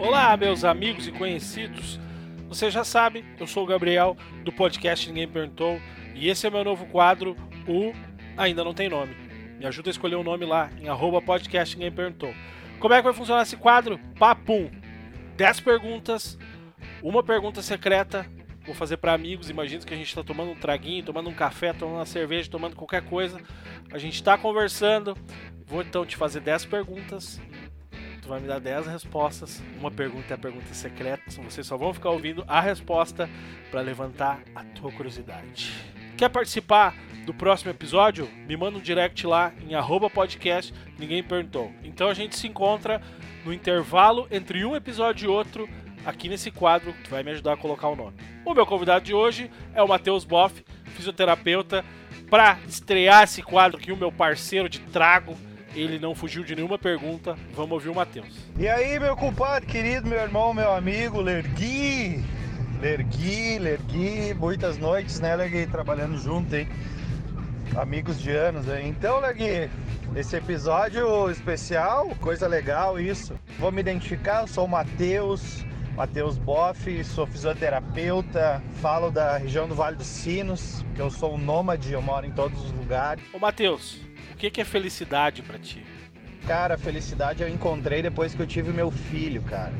Olá, meus amigos e conhecidos. Você já sabe, eu sou o Gabriel do podcast Ninguém Perguntou e esse é meu novo quadro, o Ainda Não Tem Nome. Me ajuda a escolher um nome lá em arroba podcast Ninguém Perguntou. Como é que vai funcionar esse quadro? Papum! 10 perguntas, uma pergunta secreta. Vou fazer para amigos. Imagina que a gente está tomando um traguinho, tomando um café, tomando uma cerveja, tomando qualquer coisa. A gente está conversando. Vou então te fazer 10 perguntas tu vai me dar 10 respostas. Uma pergunta é a pergunta secreta. Vocês só vão ficar ouvindo a resposta para levantar a tua curiosidade. Quer participar do próximo episódio? Me manda um direct lá em podcast, ninguém perguntou. Então a gente se encontra no intervalo entre um episódio e outro aqui nesse quadro que vai me ajudar a colocar o nome. O meu convidado de hoje é o Matheus Boff, fisioterapeuta, para estrear esse quadro aqui, o meu parceiro de trago ele não fugiu de nenhuma pergunta. Vamos ouvir o Matheus. E aí, meu compadre querido, meu irmão, meu amigo, Lergui. Lergui, Lergui, muitas noites, né, Lergui? Trabalhando junto, hein? Amigos de anos, hein? Então, Lergui, esse episódio especial, coisa legal isso. Vou me identificar, eu sou o Matheus, Matheus Boff, sou fisioterapeuta, falo da região do Vale dos Sinos, que eu sou um nômade, eu moro em todos os lugares. Ô Matheus, o que, que é felicidade para ti? Cara, felicidade eu encontrei depois que eu tive meu filho, cara.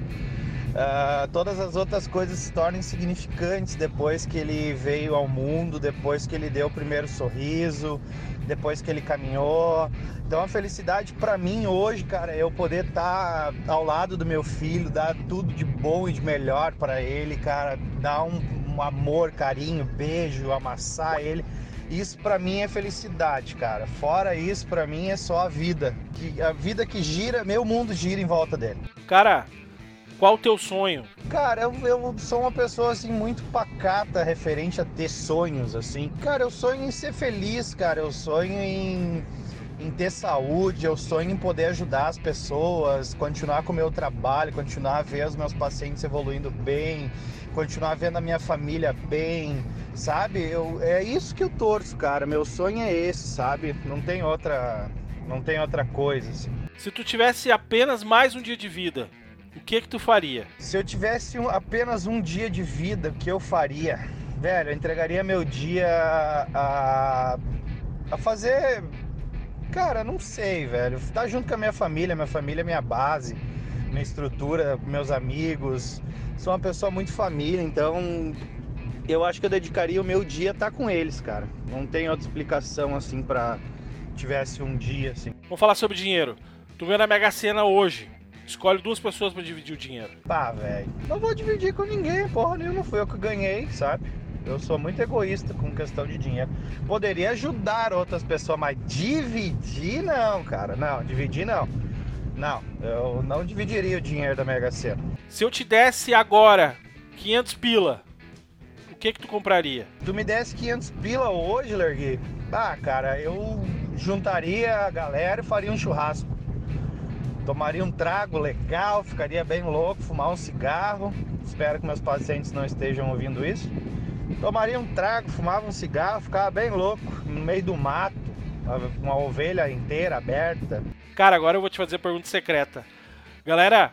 Uh, todas as outras coisas se tornam insignificantes depois que ele veio ao mundo, depois que ele deu o primeiro sorriso, depois que ele caminhou. Então a felicidade para mim hoje, cara, é eu poder estar tá ao lado do meu filho, dar tudo de bom e de melhor para ele, cara, dar um, um amor, carinho, beijo, amassar ele. Isso para mim é felicidade, cara. Fora isso, para mim é só a vida. Que a vida que gira, meu mundo gira em volta dele. Cara, qual o teu sonho? Cara, eu, eu, sou uma pessoa assim muito pacata referente a ter sonhos assim. Cara, eu sonho em ser feliz, cara. Eu sonho em em ter saúde, eu sonho em poder ajudar as pessoas, continuar com o meu trabalho, continuar a ver os meus pacientes evoluindo bem, continuar vendo a minha família bem, sabe? Eu, é isso que eu torço, cara. Meu sonho é esse, sabe? Não tem outra, não tem outra coisa. Assim. Se tu tivesse apenas mais um dia de vida, o que que tu faria? Se eu tivesse um, apenas um dia de vida, o que eu faria? Velho, eu entregaria meu dia a, a fazer Cara, não sei, velho. Tá junto com a minha família, minha família é minha base, minha estrutura, meus amigos. Sou uma pessoa muito família, então eu acho que eu dedicaria o meu dia a estar tá com eles, cara. Não tem outra explicação assim para tivesse um dia assim. Vamos falar sobre dinheiro. Tu vê na Mega Sena hoje. Escolhe duas pessoas para dividir o dinheiro. Pá, velho. Não vou dividir com ninguém, porra nenhuma. Foi eu que ganhei, sabe? Eu sou muito egoísta com questão de dinheiro. Poderia ajudar outras pessoas, mas dividir não, cara. Não, dividir não. Não, eu não dividiria o dinheiro da Mega Sena. Se eu te desse agora 500 pila, o que que tu compraria? Tu me desse 500 pila hoje, Lergui? Ah, cara, eu juntaria a galera e faria um churrasco. Tomaria um trago legal, ficaria bem louco, fumar um cigarro. Espero que meus pacientes não estejam ouvindo isso tomaria um trago, fumava um cigarro, ficava bem louco, no meio do mato, uma ovelha inteira aberta. Cara, agora eu vou te fazer pergunta secreta. Galera,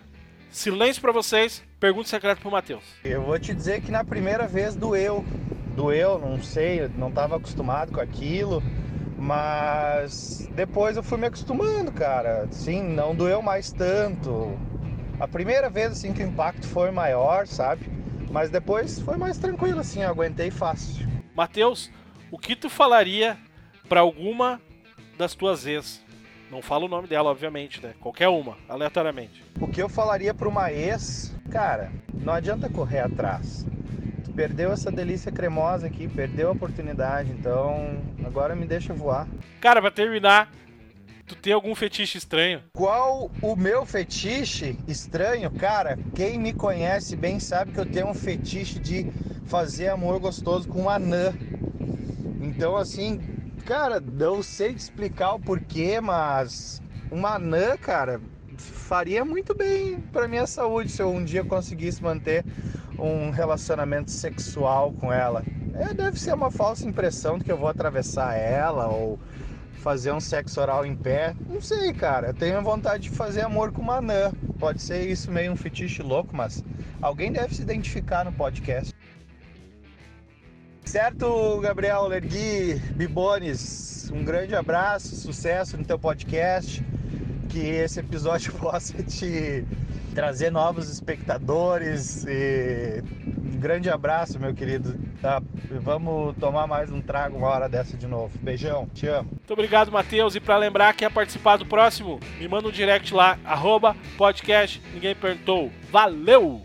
silêncio para vocês, pergunta secreta pro Matheus. Eu vou te dizer que na primeira vez doeu. Doeu, não sei, não estava acostumado com aquilo. Mas depois eu fui me acostumando, cara. Sim, não doeu mais tanto. A primeira vez assim que o impacto foi maior, sabe? Mas depois foi mais tranquilo, assim, eu aguentei fácil. Matheus, o que tu falaria para alguma das tuas ex? Não fala o nome dela, obviamente, né? Qualquer uma, aleatoriamente. O que eu falaria para uma ex, cara, não adianta correr atrás. Tu perdeu essa delícia cremosa aqui, perdeu a oportunidade, então agora me deixa voar. Cara, pra terminar, Tu tem algum fetiche estranho? Qual o meu fetiche estranho? Cara, quem me conhece bem sabe que eu tenho um fetiche de fazer amor gostoso com uma anã. Então, assim, cara, não sei te explicar o porquê, mas uma anã, cara, faria muito bem para minha saúde se eu um dia conseguisse manter um relacionamento sexual com ela. É, deve ser uma falsa impressão de que eu vou atravessar ela ou fazer um sexo oral em pé. Não sei, cara. Eu tenho vontade de fazer amor com uma anã. Pode ser isso meio um fetiche louco, mas alguém deve se identificar no podcast. Certo, Gabriel Lergui, Bibones, um grande abraço, sucesso no teu podcast. Que esse episódio possa te trazer novos espectadores. E... Um grande abraço, meu querido. Tá? Vamos tomar mais um trago uma hora dessa de novo. Beijão, te amo. Muito obrigado, Matheus. E para lembrar, quer participar do próximo, me manda um direct lá, arroba podcast, ninguém perguntou. Valeu!